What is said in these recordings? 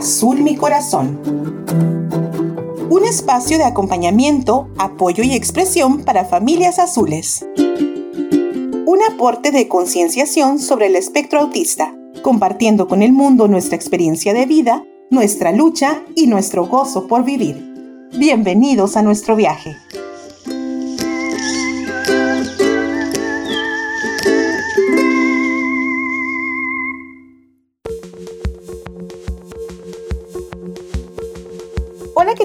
Azul mi corazón. Un espacio de acompañamiento, apoyo y expresión para familias azules. Un aporte de concienciación sobre el espectro autista, compartiendo con el mundo nuestra experiencia de vida, nuestra lucha y nuestro gozo por vivir. Bienvenidos a nuestro viaje.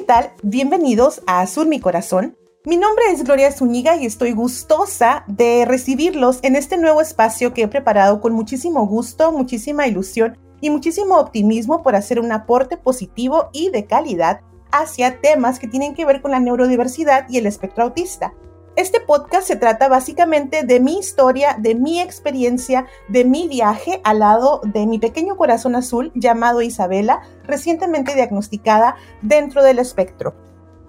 Tal? Bienvenidos a Azul Mi Corazón. Mi nombre es Gloria Zúñiga y estoy gustosa de recibirlos en este nuevo espacio que he preparado con muchísimo gusto, muchísima ilusión y muchísimo optimismo por hacer un aporte positivo y de calidad hacia temas que tienen que ver con la neurodiversidad y el espectro autista. Este podcast se trata básicamente de mi historia, de mi experiencia, de mi viaje al lado de mi pequeño corazón azul llamado Isabela, recientemente diagnosticada dentro del espectro.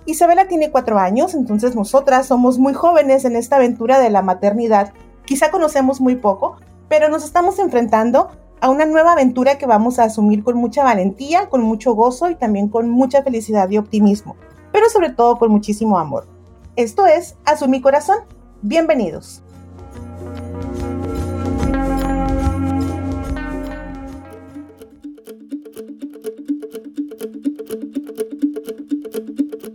Isabela tiene cuatro años, entonces nosotras somos muy jóvenes en esta aventura de la maternidad. Quizá conocemos muy poco, pero nos estamos enfrentando a una nueva aventura que vamos a asumir con mucha valentía, con mucho gozo y también con mucha felicidad y optimismo, pero sobre todo con muchísimo amor. Esto es Azul mi corazón. Bienvenidos.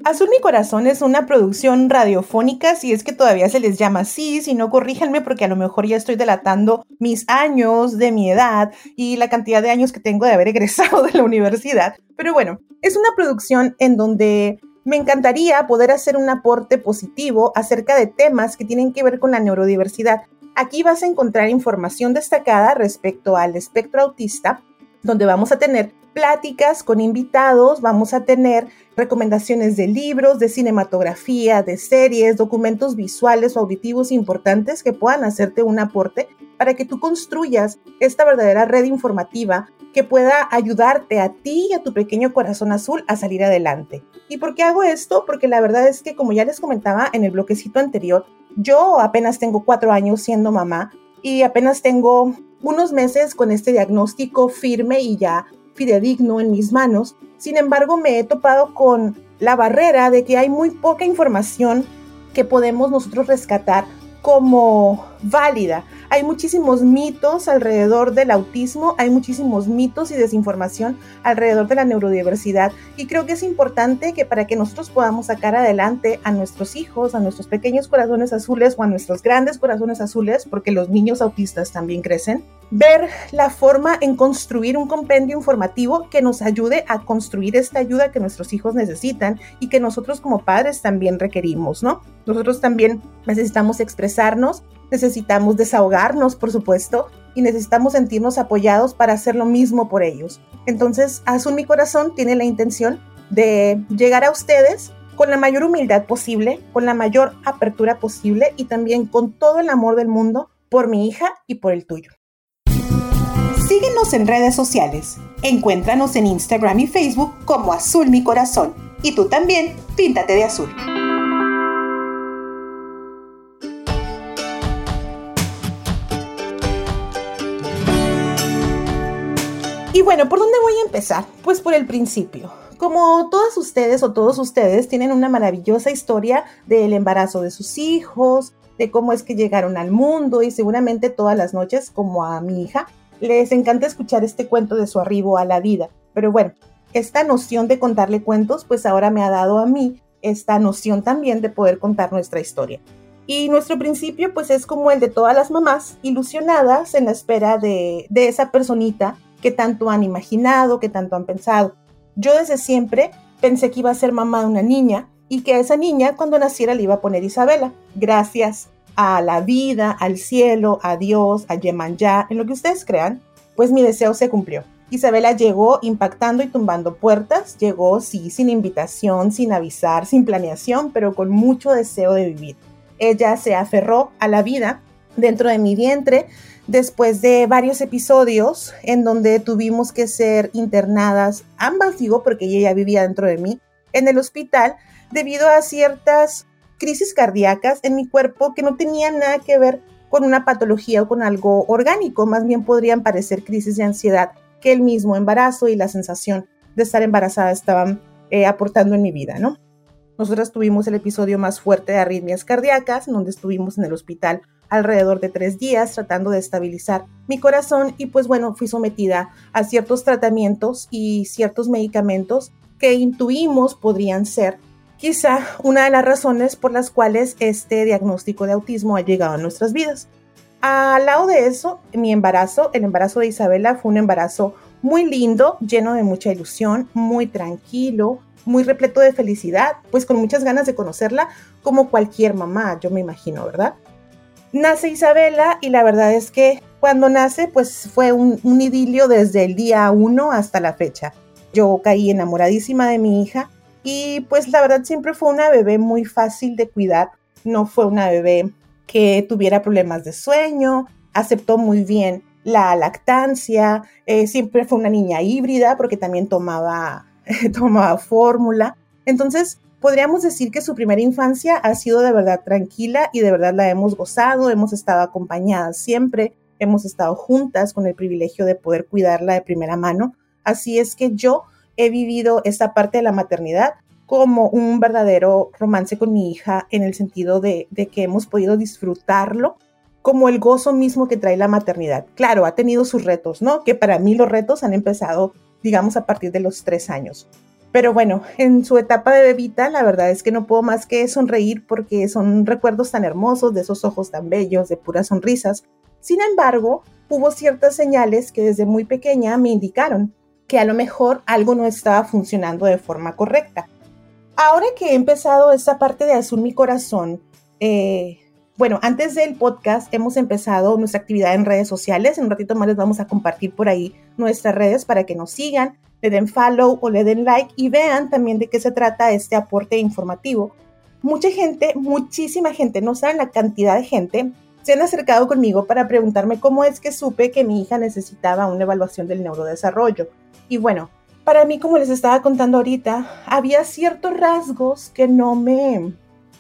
Azul mi corazón es una producción radiofónica, si es que todavía se les llama así, si no corríjanme porque a lo mejor ya estoy delatando mis años de mi edad y la cantidad de años que tengo de haber egresado de la universidad. Pero bueno, es una producción en donde me encantaría poder hacer un aporte positivo acerca de temas que tienen que ver con la neurodiversidad. Aquí vas a encontrar información destacada respecto al espectro autista, donde vamos a tener pláticas con invitados, vamos a tener recomendaciones de libros, de cinematografía, de series, documentos visuales o auditivos importantes que puedan hacerte un aporte para que tú construyas esta verdadera red informativa que pueda ayudarte a ti y a tu pequeño corazón azul a salir adelante. ¿Y por qué hago esto? Porque la verdad es que, como ya les comentaba en el bloquecito anterior, yo apenas tengo cuatro años siendo mamá y apenas tengo unos meses con este diagnóstico firme y ya fidedigno en mis manos. Sin embargo, me he topado con la barrera de que hay muy poca información que podemos nosotros rescatar como válida. Hay muchísimos mitos alrededor del autismo, hay muchísimos mitos y desinformación alrededor de la neurodiversidad y creo que es importante que para que nosotros podamos sacar adelante a nuestros hijos, a nuestros pequeños corazones azules o a nuestros grandes corazones azules, porque los niños autistas también crecen, ver la forma en construir un compendio informativo que nos ayude a construir esta ayuda que nuestros hijos necesitan y que nosotros como padres también requerimos, ¿no? Nosotros también necesitamos expresarnos necesitamos desahogarnos, por supuesto, y necesitamos sentirnos apoyados para hacer lo mismo por ellos. Entonces, Azul Mi Corazón tiene la intención de llegar a ustedes con la mayor humildad posible, con la mayor apertura posible y también con todo el amor del mundo por mi hija y por el tuyo. Síguenos en redes sociales. Encuéntranos en Instagram y Facebook como Azul Mi Corazón. Y tú también, píntate de azul. Y bueno, ¿por dónde voy a empezar? Pues por el principio. Como todas ustedes o todos ustedes tienen una maravillosa historia del embarazo de sus hijos, de cómo es que llegaron al mundo y seguramente todas las noches, como a mi hija, les encanta escuchar este cuento de su arribo a la vida. Pero bueno, esta noción de contarle cuentos, pues ahora me ha dado a mí esta noción también de poder contar nuestra historia. Y nuestro principio, pues es como el de todas las mamás, ilusionadas en la espera de, de esa personita que tanto han imaginado, que tanto han pensado. Yo desde siempre pensé que iba a ser mamá de una niña y que a esa niña cuando naciera le iba a poner Isabela. Gracias a la vida, al cielo, a Dios, a Yemanjá, en lo que ustedes crean, pues mi deseo se cumplió. Isabela llegó impactando y tumbando puertas, llegó sí, sin invitación, sin avisar, sin planeación, pero con mucho deseo de vivir. Ella se aferró a la vida dentro de mi vientre, después de varios episodios en donde tuvimos que ser internadas, ambas digo porque ella ya vivía dentro de mí, en el hospital debido a ciertas crisis cardíacas en mi cuerpo que no tenían nada que ver con una patología o con algo orgánico, más bien podrían parecer crisis de ansiedad que el mismo embarazo y la sensación de estar embarazada estaban eh, aportando en mi vida, ¿no? Nosotras tuvimos el episodio más fuerte de arritmias cardíacas, donde estuvimos en el hospital alrededor de tres días tratando de estabilizar mi corazón y pues bueno, fui sometida a ciertos tratamientos y ciertos medicamentos que intuimos podrían ser quizá una de las razones por las cuales este diagnóstico de autismo ha llegado a nuestras vidas. Al lado de eso, mi embarazo, el embarazo de Isabela fue un embarazo muy lindo, lleno de mucha ilusión, muy tranquilo, muy repleto de felicidad, pues con muchas ganas de conocerla, como cualquier mamá, yo me imagino, ¿verdad? Nace Isabela y la verdad es que cuando nace, pues fue un, idilio desde el día uno hasta la fecha. Yo caí enamoradísima de mi hija y pues la verdad siempre fue una bebé muy fácil de cuidar, no fue una bebé que tuviera problemas de sueño, aceptó muy bien la lactancia, eh, siempre fue una niña híbrida porque también tomaba tomaba fórmula. Entonces, podríamos decir que su primera infancia ha sido de verdad tranquila y de verdad la hemos gozado, hemos estado acompañadas siempre, hemos estado juntas con el privilegio de poder cuidarla de primera mano. Así es que yo he vivido esta parte de la maternidad como un verdadero romance con mi hija en el sentido de, que hemos podido disfrutarlo como el gozo mismo que trae la maternidad. Claro, ha tenido sus retos, ¿no? Que para mí los retos han empezado digamos a partir de los tres años. Pero bueno, en su etapa de bebita, la verdad es que no puedo más que sonreír porque son recuerdos tan hermosos, de esos ojos tan bellos, de puras sonrisas. Sin embargo, hubo ciertas señales que desde muy pequeña me indicaron que a lo mejor algo no estaba funcionando de forma correcta. Ahora que he empezado esta parte de Azul Mi Corazón, eh, bueno, antes del podcast hemos empezado nuestra actividad en redes sociales. En un ratito más les vamos a compartir por ahí nuestras redes para que nos sigan, le den follow o le den like y vean también de qué se trata este aporte informativo. Mucha gente, muchísima gente, no saben la cantidad de gente, se han acercado conmigo para preguntarme cómo es que supe que mi hija necesitaba una evaluación del neurodesarrollo. Y bueno, para mí, como les estaba contando ahorita, había ciertos rasgos que no me,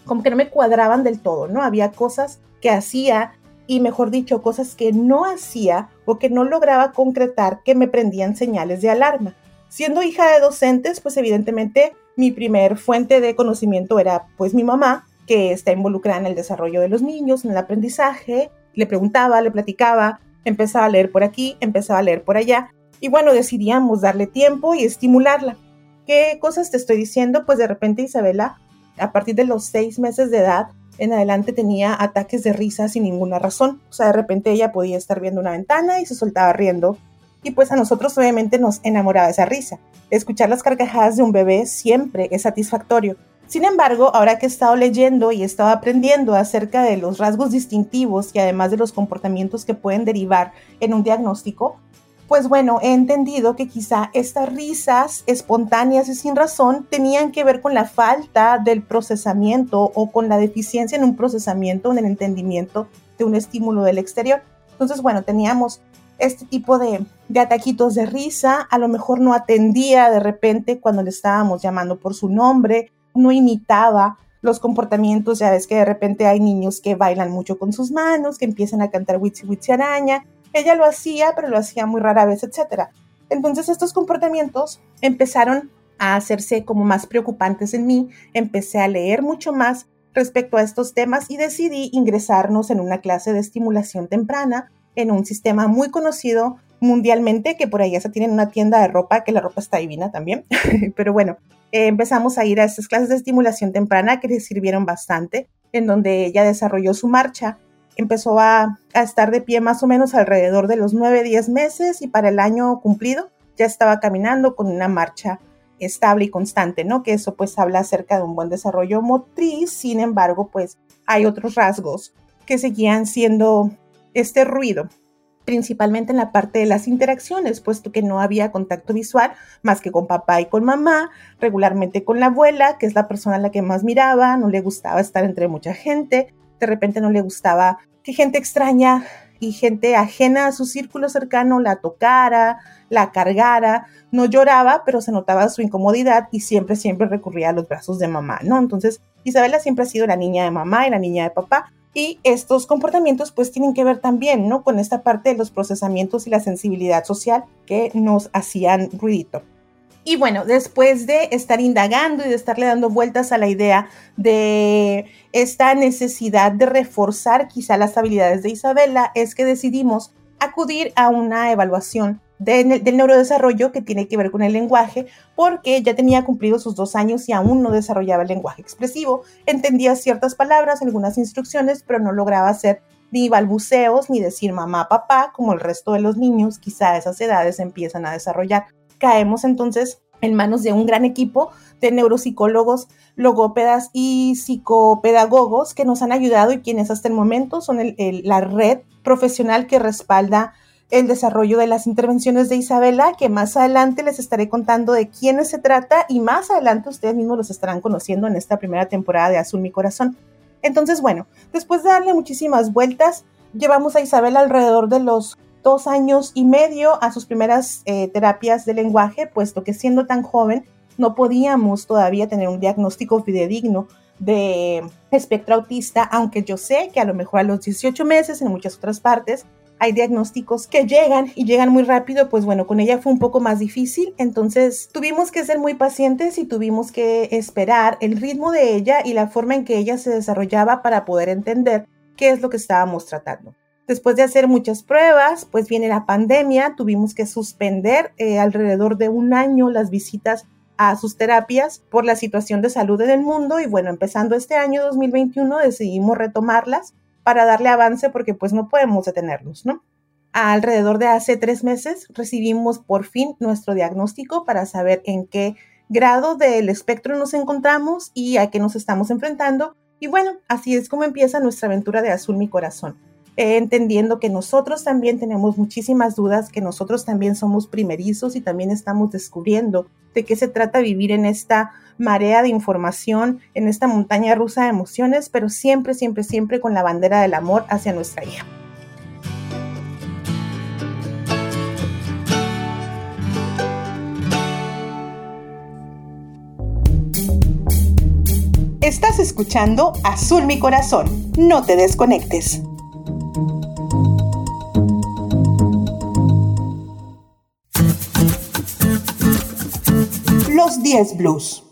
como que no me cuadraban del todo, ¿no? Había cosas que hacía y mejor dicho, cosas que no hacía o que no lograba concretar que me prendían señales de alarma. Siendo hija de docentes, pues evidentemente mi primer fuente de conocimiento era pues mi mamá, que está involucrada en el desarrollo de los niños, en el aprendizaje. Le preguntaba, le platicaba, empezaba a leer por aquí, empezaba a leer por allá. Y bueno, decidíamos darle tiempo y estimularla. ¿Qué cosas te estoy diciendo? Pues de repente Isabela a partir de los seis meses de edad en adelante tenía ataques de risa sin ninguna razón. O sea, de repente ella podía estar viendo una ventana y se soltaba riendo. Y pues a nosotros obviamente nos enamoraba esa risa. Escuchar las carcajadas de un bebé siempre es satisfactorio. Sin embargo, ahora que he estado leyendo y he estado aprendiendo acerca de los rasgos distintivos y además de los comportamientos que pueden derivar en un diagnóstico, pues bueno, he entendido que quizá estas risas espontáneas y sin razón tenían que ver con la falta del procesamiento o con la deficiencia en un procesamiento, en el entendimiento de un estímulo del exterior. Entonces, bueno, teníamos este tipo de, ataquitos de risa, a lo mejor no atendía de repente cuando le estábamos llamando por su nombre, no imitaba los comportamientos, ya ves que de repente hay niños que bailan mucho con sus manos, que empiezan a cantar witsi witsi araña, ella lo hacía, pero lo hacía muy rara vez, etc. Entonces estos comportamientos empezaron a hacerse como más preocupantes en mí, empecé a leer mucho más respecto a estos temas y decidí ingresarnos en una clase de estimulación temprana en un sistema muy conocido mundialmente, que por ya se tiene una tienda de ropa, que la ropa está divina también. Pero bueno, eh, empezamos a ir a estas clases de estimulación temprana que le sirvieron bastante, en donde ella desarrolló su marcha empezó a, estar de pie más o menos alrededor de los 9, 10 meses y para el año cumplido ya estaba caminando con una marcha estable y constante, ¿no? Que eso pues habla acerca de un buen desarrollo motriz, sin embargo pues hay otros rasgos que seguían siendo este ruido, principalmente en la parte de las interacciones, puesto que no había contacto visual más que con papá y con mamá, regularmente con la abuela, que es la persona a la que más miraba, no le gustaba estar entre mucha gente, de repente no le gustaba que gente extraña y gente ajena a su círculo cercano la tocara, la cargara, no lloraba, pero se notaba su incomodidad y siempre, siempre recurría a los brazos de mamá, ¿no? Entonces, Isabela siempre ha sido la niña de mamá y la niña de papá. Y estos comportamientos pues tienen que ver también, ¿no? Con esta parte de los procesamientos y la sensibilidad social que nos hacían ruidito. Y bueno, después de estar indagando y de estarle dando vueltas a la idea de esta necesidad de reforzar quizá las habilidades de Isabela, es que decidimos acudir a una evaluación del neurodesarrollo que tiene que ver con el lenguaje, porque ya tenía cumplido sus dos años y aún no desarrollaba el lenguaje expresivo. Entendía ciertas palabras, algunas instrucciones, pero no lograba hacer ni balbuceos ni decir mamá, papá, como el resto de los niños, quizá a esas edades empiezan a desarrollar. Caemos entonces en manos de un gran equipo de neuropsicólogos, logópedas y psicopedagogos que nos han ayudado y quienes hasta el momento son la red profesional que respalda el desarrollo de las intervenciones de Isabela, que más adelante les estaré contando de quiénes se trata y más adelante ustedes mismos los estarán conociendo en esta primera temporada de Azul Mi Corazón. Entonces, bueno, después de darle muchísimas vueltas, llevamos a Isabela alrededor de los dos años y medio a sus primeras eh, terapias de lenguaje, puesto que siendo tan joven no podíamos todavía tener un diagnóstico fidedigno de espectro autista, aunque yo sé que a lo mejor a los 18 meses en muchas otras partes hay diagnósticos que llegan y llegan muy rápido, pues bueno, con ella fue un poco más difícil, entonces tuvimos que ser muy pacientes y tuvimos que esperar el ritmo de ella y la forma en que ella se desarrollaba para poder entender qué es lo que estábamos tratando. Después de hacer muchas pruebas, pues viene la pandemia, tuvimos que suspender eh, alrededor de un año las visitas a sus terapias por la situación de salud en el mundo y bueno, empezando este año 2021 decidimos retomarlas para darle avance porque pues no podemos detenernos, ¿no? Alrededor de hace tres meses recibimos por fin nuestro diagnóstico para saber en qué grado del espectro nos encontramos y a qué nos estamos enfrentando. Y bueno, así es como empieza nuestra aventura de Azul Mi Corazón. Eh, entendiendo que nosotros también tenemos muchísimas dudas, que nosotros también somos primerizos y también estamos descubriendo de qué se trata vivir en esta marea de información, en esta montaña rusa de emociones, pero siempre, siempre, siempre con la bandera del amor hacia nuestra hija. Estás escuchando Azul mi corazón. No te desconectes. Los 10 Blues.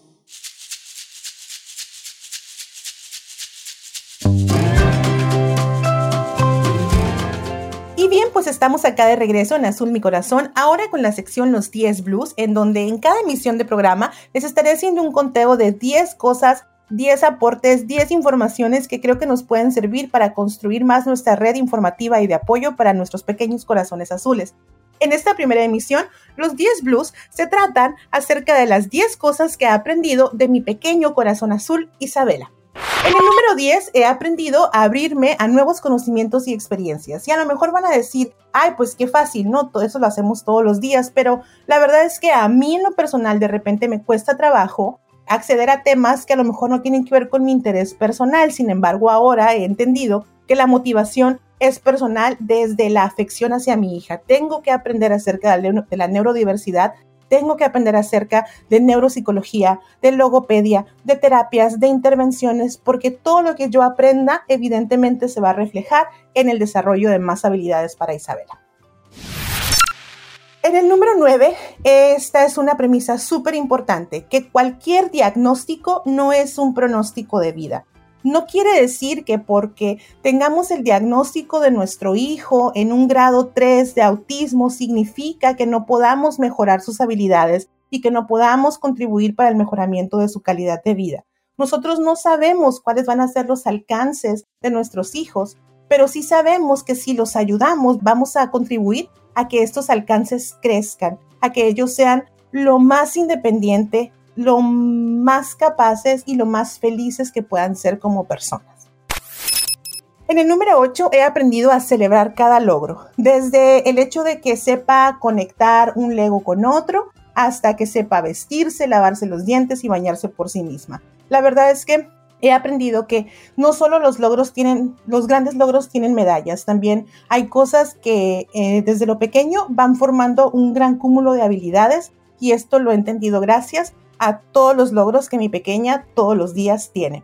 pues estamos acá de regreso en Azul Mi Corazón, ahora con la sección Los 10 Blues, en donde en cada emisión de programa les estaré haciendo un conteo de 10 cosas 10 aportes, 10 informaciones que creo que nos pueden servir para construir más nuestra red informativa y de apoyo para nuestros pequeños corazones azules. En esta primera emisión, los 10 blues se tratan acerca de las 10 cosas que he aprendido de mi pequeño corazón azul, Isabela. En el número 10 he aprendido a abrirme a nuevos conocimientos y experiencias. Y a lo mejor van a decir, ay, pues qué fácil, ¿no? Todo eso lo hacemos todos los días, pero la verdad es que a mí en lo personal de repente me cuesta trabajo acceder a temas que a lo mejor no tienen que ver con mi interés personal. Sin embargo, ahora he entendido que la motivación es personal desde la afección hacia mi hija. Tengo que aprender acerca de la neurodiversidad tengo que aprender acerca de neuropsicología, de logopedia, de terapias, de intervenciones, porque todo lo que yo aprenda evidentemente se va a reflejar en el desarrollo de más habilidades para Isabela. En el número 9, esta es una premisa súper importante, que cualquier diagnóstico no es un pronóstico de vida. No quiere decir que porque tengamos el diagnóstico de nuestro hijo en un grado 3 de autismo significa que no podamos mejorar sus habilidades y que no podamos contribuir para el mejoramiento de su calidad de vida. Nosotros no sabemos cuáles van a ser los alcances de nuestros hijos, pero sí sabemos que si los ayudamos vamos a contribuir a que estos alcances crezcan, a que ellos sean lo más independiente, lo más capaces y lo más felices que puedan ser como personas. En el número 8 he aprendido a celebrar cada logro, desde el hecho de que sepa conectar un Lego con otro hasta que sepa vestirse, lavarse los dientes y bañarse por sí misma. La verdad es que he aprendido que no solo los logros tienen, los grandes logros tienen medallas, también hay cosas que eh, desde lo pequeño van formando un gran cúmulo de habilidades y esto lo he entendido gracias a todos los logros que mi pequeña todos los días tiene.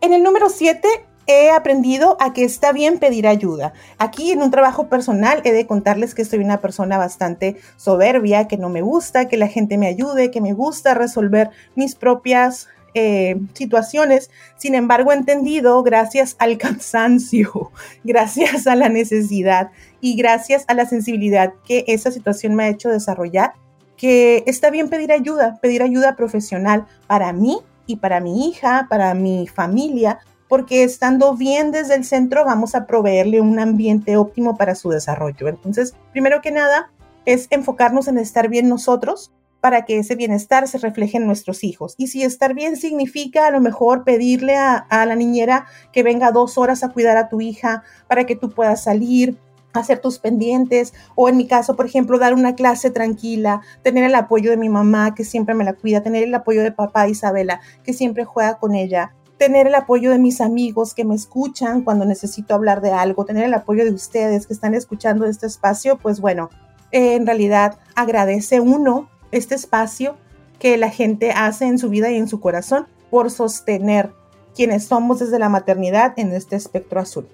En el número 7 he aprendido a que está bien pedir ayuda. Aquí en un trabajo personal he de contarles que soy una persona bastante soberbia, que no me gusta que la gente me ayude, que me gusta resolver mis propias eh, situaciones. Sin embargo, he entendido gracias al cansancio, gracias a la necesidad y gracias a la sensibilidad que esa situación me ha hecho desarrollar, que está bien pedir ayuda, pedir ayuda profesional para mí y para mi hija, para mi familia, porque estando bien desde el centro vamos a proveerle un ambiente óptimo para su desarrollo. Entonces, primero que nada, es enfocarnos en estar bien nosotros para que ese bienestar se refleje en nuestros hijos. Y si estar bien significa a lo mejor pedirle a, la niñera que venga dos horas a cuidar a tu hija para que tú puedas salir, hacer tus pendientes o en mi caso, por ejemplo, dar una clase tranquila, tener el apoyo de mi mamá que siempre me la cuida, tener el apoyo de papá Isabela que siempre juega con ella, tener el apoyo de mis amigos que me escuchan cuando necesito hablar de algo, tener el apoyo de ustedes que están escuchando este espacio, pues bueno, eh, en realidad agradece uno este espacio que la gente hace en su vida y en su corazón por sostener quienes somos desde la maternidad en este espectro azul.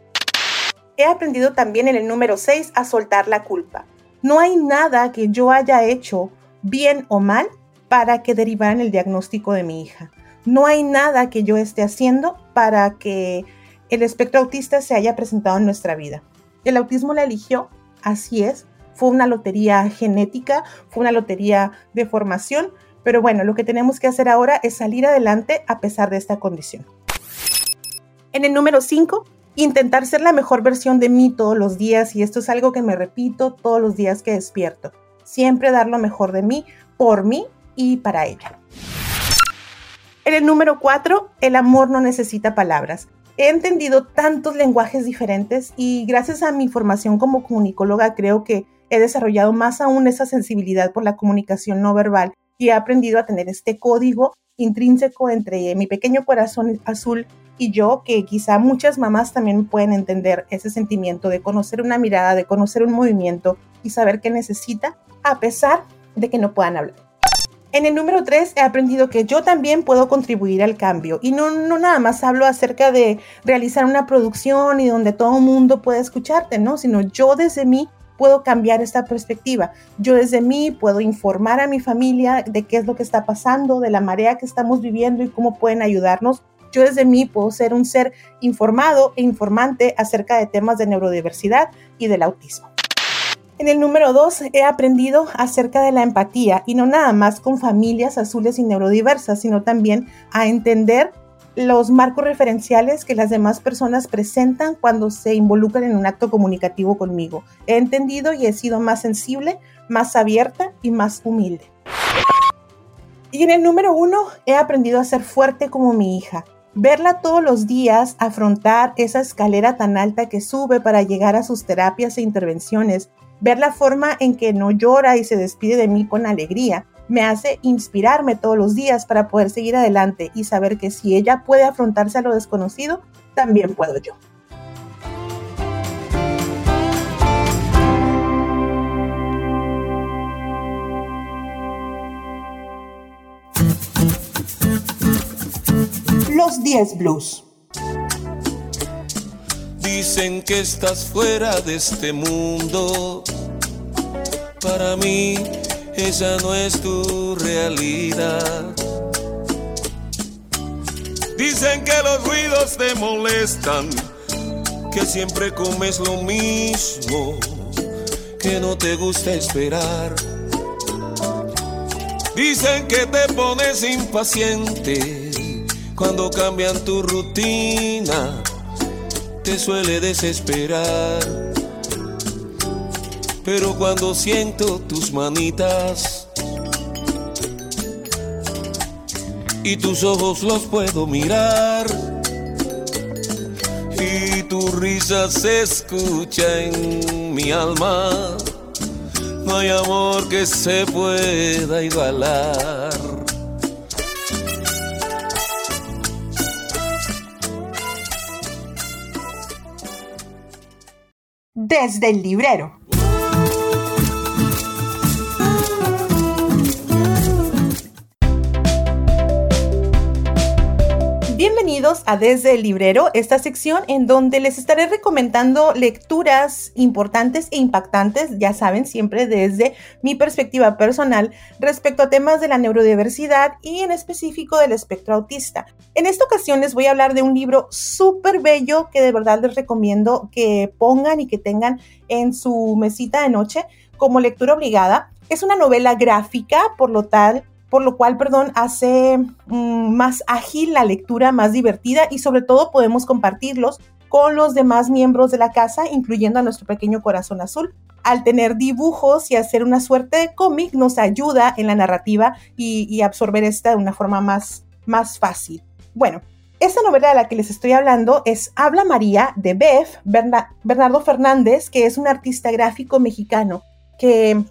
He aprendido también en el número 6 a soltar la culpa. No hay nada que yo haya hecho bien o mal para que derivara en el diagnóstico de mi hija. No hay nada que yo esté haciendo para que el espectro autista se haya presentado en nuestra vida. El autismo la eligió, así es, fue una lotería genética, fue una lotería de formación, pero bueno, lo que tenemos que hacer ahora es salir adelante a pesar de esta condición. En el número 5, intentar ser la mejor versión de mí todos los días y esto es algo que me repito todos los días que despierto. Siempre dar lo mejor de mí, por mí y para ella. En el número cuatro, el amor no necesita palabras. He entendido tantos lenguajes diferentes y gracias a mi formación como comunicóloga creo que he desarrollado más aún esa sensibilidad por la comunicación no verbal y he aprendido a tener este código intrínseco entre mi pequeño corazón azul y yo, que quizá muchas mamás también pueden entender ese sentimiento de conocer una mirada, de conocer un movimiento y saber qué necesita, a pesar de que no puedan hablar. En el número 3 he aprendido que yo también puedo contribuir al cambio y no, no nada más hablo acerca de realizar una producción y donde todo el mundo puede escucharte, ¿no? Sino yo desde mí puedo cambiar esta perspectiva. Yo desde mí puedo informar a mi familia de qué es lo que está pasando, de la marea que estamos viviendo y cómo pueden ayudarnos. Yo desde mí puedo ser un ser informado e informante acerca de temas de neurodiversidad y del autismo. En el número dos, he aprendido acerca de la empatía y no nada más con familias azules y neurodiversas, sino también a entender los marcos referenciales que las demás personas presentan cuando se involucran en un acto comunicativo conmigo. He entendido y he sido más sensible, más abierta y más humilde. Y en el número uno, he aprendido a ser fuerte como mi hija. Verla todos los días afrontar esa escalera tan alta que sube para llegar a sus terapias e intervenciones Ver la forma en que no llora y se despide de mí con alegría me hace inspirarme todos los días para poder seguir adelante y saber que si ella puede afrontarse a lo desconocido, también puedo yo. Los 10 Blues. Dicen que estás fuera de este mundo. Para mí esa no es tu realidad. Dicen que los ruidos te molestan, que siempre comes lo mismo, que no te gusta esperar. Dicen que te pones impaciente cuando cambian tu rutina te suele desesperar. Pero cuando siento tus manitas y tus ojos los puedo mirar y tu risa se escucha en mi alma, no hay amor que se pueda igualar. Desde el librero. A Desde el Librero, esta sección en donde les estaré recomendando lecturas importantes e impactantes, ya saben, siempre desde mi perspectiva personal respecto a temas de la neurodiversidad y en específico del espectro autista. En esta ocasión les voy a hablar de un libro súper bello que de verdad les recomiendo que pongan y que tengan en su mesita de noche como lectura obligada. Es una novela gráfica, por lo tal por lo cual, perdón, hace mm, más ágil la lectura, más divertida y sobre todo podemos compartirlos con los demás miembros de la casa, incluyendo a nuestro pequeño corazón azul. Al tener dibujos y hacer una suerte de cómic nos ayuda en la narrativa y, absorber esta de una forma más, más fácil. Bueno, esta novela de la que les estoy hablando es Habla María de Beth Bernardo Fernández, que es un artista gráfico mexicano que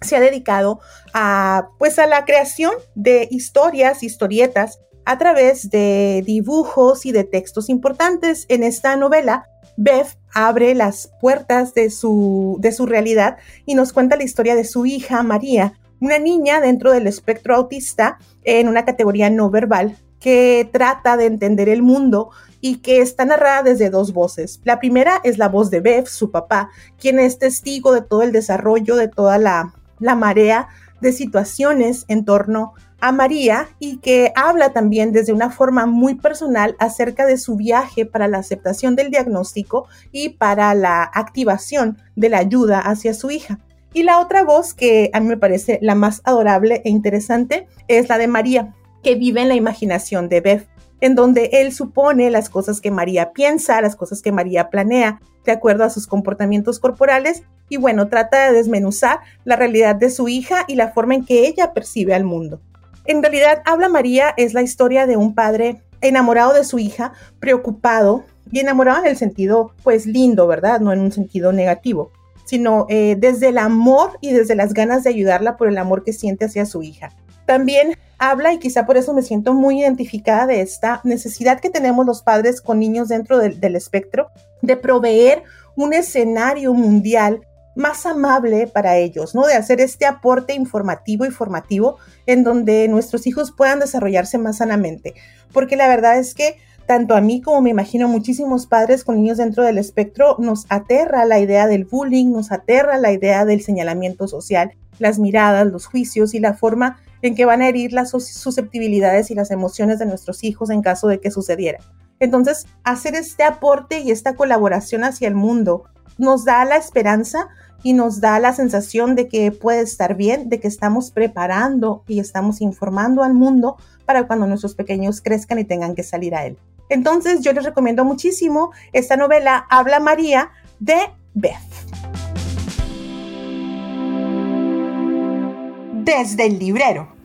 se ha dedicado a, pues, a la creación de historias, historietas, a través de dibujos y de textos importantes. En esta novela, Beth abre las puertas de su, de su realidad y nos cuenta la historia de su hija María, una niña dentro del espectro autista en una categoría no verbal que trata de entender el mundo y que está narrada desde dos voces. La primera es la voz de Beth, su papá, quien es testigo de todo el desarrollo, de toda la la marea de situaciones en torno a María y que habla también desde una forma muy personal acerca de su viaje para la aceptación del diagnóstico y para la activación de la ayuda hacia su hija. Y la otra voz que a mí me parece la más adorable e interesante es la de María, que vive en la imaginación de Beth, en donde él supone las cosas que María piensa, las cosas que María planea, de acuerdo a sus comportamientos corporales y bueno, trata de desmenuzar la realidad de su hija y la forma en que ella percibe al mundo. En realidad, Habla María es la historia de un padre enamorado de su hija, preocupado y enamorado en el sentido pues lindo, ¿verdad? No en un sentido negativo, sino eh, desde el amor y desde las ganas de ayudarla por el amor que siente hacia su hija. También habla, y quizá por eso me siento muy identificada de esta necesidad que tenemos los padres con niños dentro del espectro, de proveer un escenario mundial más amable para ellos, ¿no? De hacer este aporte informativo y formativo en donde nuestros hijos puedan desarrollarse más sanamente. Porque la verdad es que tanto a mí como me imagino muchísimos padres con niños dentro del espectro, nos aterra la idea del bullying, nos aterra la idea del señalamiento social, las miradas, los juicios y la forma en que van a herir las susceptibilidades y las emociones de nuestros hijos en caso de que sucediera. Entonces, hacer este aporte y esta colaboración hacia el mundo nos da la esperanza y nos da la sensación de que puede estar bien, de que estamos preparando y estamos informando al mundo para cuando nuestros pequeños crezcan y tengan que salir a él. Entonces yo les recomiendo muchísimo esta novela Habla María de Beth. Desde el librero.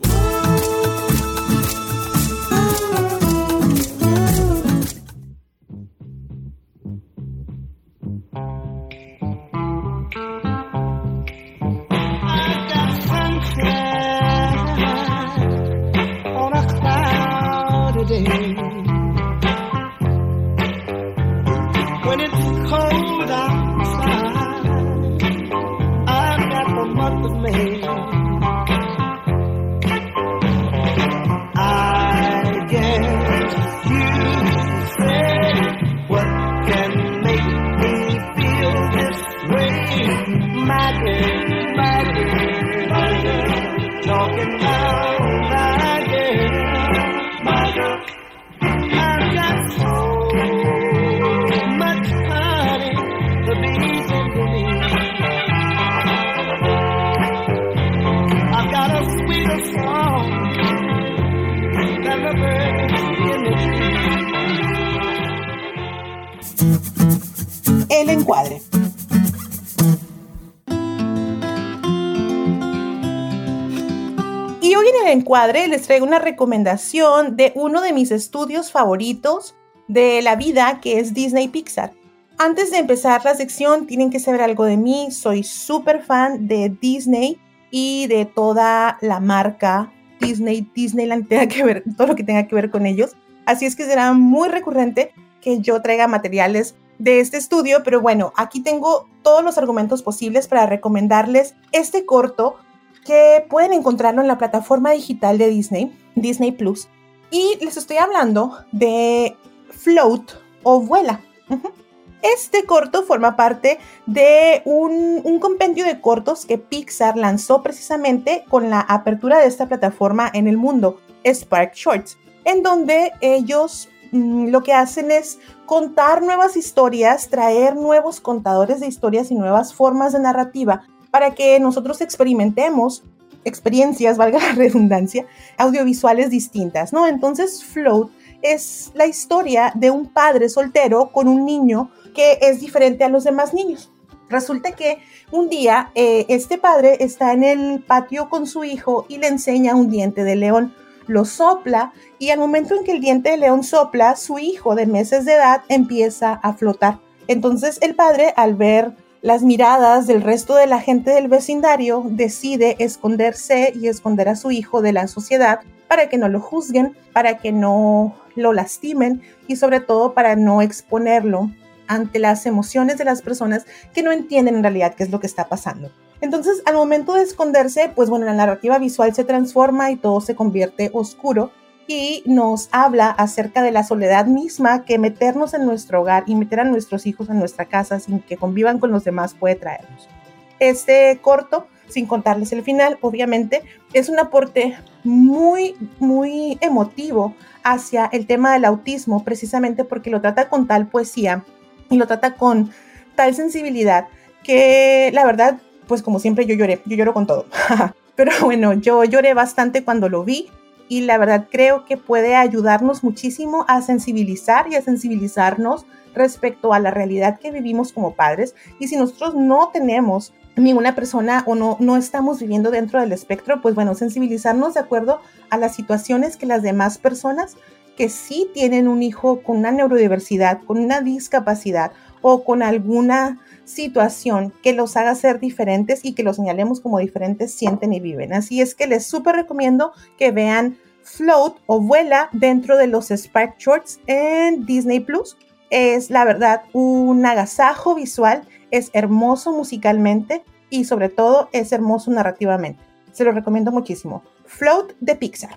Encuadre les traigo una recomendación de uno de mis estudios favoritos de la vida, que es Disney Pixar. Antes de empezar la sección, tienen que saber algo de mí. Soy súper fan de Disney y de toda la marca Disney, Disneyland, tenga que ver, todo lo que tenga que ver con ellos. Así es que será muy recurrente que yo traiga materiales de este estudio, pero bueno, aquí tengo todos los argumentos posibles para recomendarles este corto que pueden encontrarlo en la plataforma digital de Disney, Disney Plus. Y les estoy hablando de Float o Vuela. Este corto forma parte de un, compendio de cortos que Pixar lanzó precisamente con la apertura de esta plataforma en el mundo, Spark Shorts, en donde ellos mm, lo que hacen es contar nuevas historias, traer nuevos contadores de historias y nuevas formas de narrativa para que nosotros experimentemos experiencias, valga la redundancia, audiovisuales distintas, ¿no? Entonces, Float es la historia de un padre soltero con un niño que es diferente a los demás niños. Resulta que un día eh, este padre está en el patio con su hijo y le enseña un diente de león. Lo sopla y al momento en que el diente de león sopla, su hijo de meses de edad empieza a flotar. Entonces el padre, al ver las miradas del resto de la gente del vecindario, decide esconderse y esconder a su hijo de la sociedad para que no lo juzguen, para que no lo lastimen y sobre todo para no exponerlo ante las emociones de las personas que no entienden en realidad qué es lo que está pasando. Entonces, al momento de esconderse, pues bueno, la narrativa visual se transforma y todo se convierte oscuro y nos habla acerca de la soledad misma que meternos en nuestro hogar y meter a nuestros hijos en nuestra casa sin que convivan con los demás puede traernos. Este corto, sin contarles el final, obviamente, es un aporte muy, muy emotivo hacia el tema del autismo, precisamente porque lo trata con tal poesía y lo trata con tal sensibilidad que la verdad, pues como siempre yo lloré, yo lloro con todo. Pero bueno, yo lloré bastante cuando lo vi y la verdad creo que puede ayudarnos muchísimo a sensibilizar y a sensibilizarnos respecto a la realidad que vivimos como padres. Y si nosotros no tenemos ninguna persona o no, no estamos viviendo dentro del espectro, pues bueno, sensibilizarnos de acuerdo a las situaciones que las demás personas que sí tienen un hijo con una neurodiversidad, con una discapacidad o con alguna situación que los haga ser diferentes y que los señalemos como diferentes, sienten y viven. Así es que les súper recomiendo que vean Float o Vuela dentro de los Spark Shorts en Disney Plus. Es la verdad un agasajo visual, es hermoso musicalmente y sobre todo es hermoso narrativamente. Se lo recomiendo muchísimo. Float de Pixar.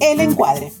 El encuadre.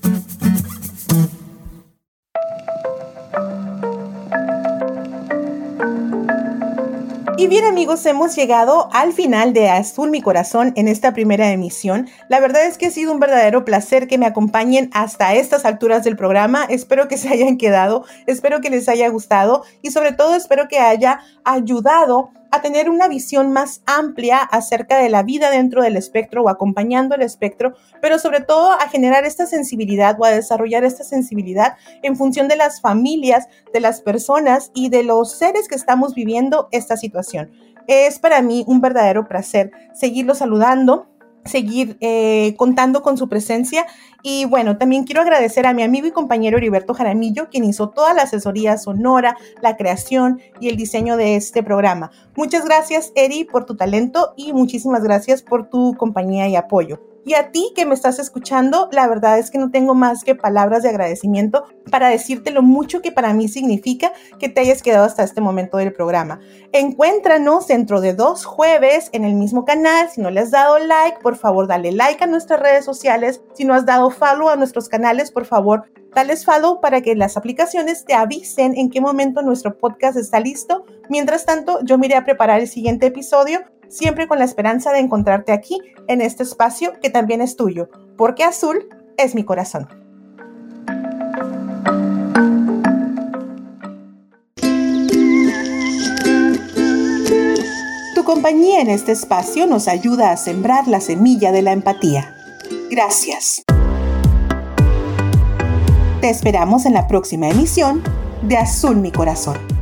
Y bien amigos, hemos llegado al final de Azul mi corazón en esta primera emisión. La verdad es que ha sido un verdadero placer que me acompañen hasta estas alturas del programa. Espero que se hayan quedado, espero que les haya gustado y sobre todo espero que haya ayudado a tener una visión más amplia acerca de la vida dentro del espectro o acompañando el espectro, pero sobre todo a generar esta sensibilidad o a desarrollar esta sensibilidad en función de las familias, de las personas y de los seres que estamos viviendo esta situación. Es para mí un verdadero placer seguirlo saludando, seguir eh, contando con su presencia. Y bueno, también quiero agradecer a mi amigo y compañero Heriberto Jaramillo, quien hizo toda la asesoría sonora, la creación y el diseño de este programa. Muchas gracias, Eri, por tu talento y muchísimas gracias por tu compañía y apoyo. Y a ti que me estás escuchando, la verdad es que no tengo más que palabras de agradecimiento para decirte lo mucho que para mí significa que te hayas quedado hasta este momento del programa. Encuéntranos dentro de dos jueves en el mismo canal. Si no le has dado like, por favor, dale like a nuestras redes sociales. Si no has dado follow a nuestros canales, por favor, dale follow para que las aplicaciones te avisen en qué momento nuestro podcast está listo. Mientras tanto, yo me iré a preparar el siguiente episodio siempre con la esperanza de encontrarte aquí, en este espacio que también es tuyo, porque azul es mi corazón. Tu compañía en este espacio nos ayuda a sembrar la semilla de la empatía. Gracias. Te esperamos en la próxima emisión de Azul mi corazón.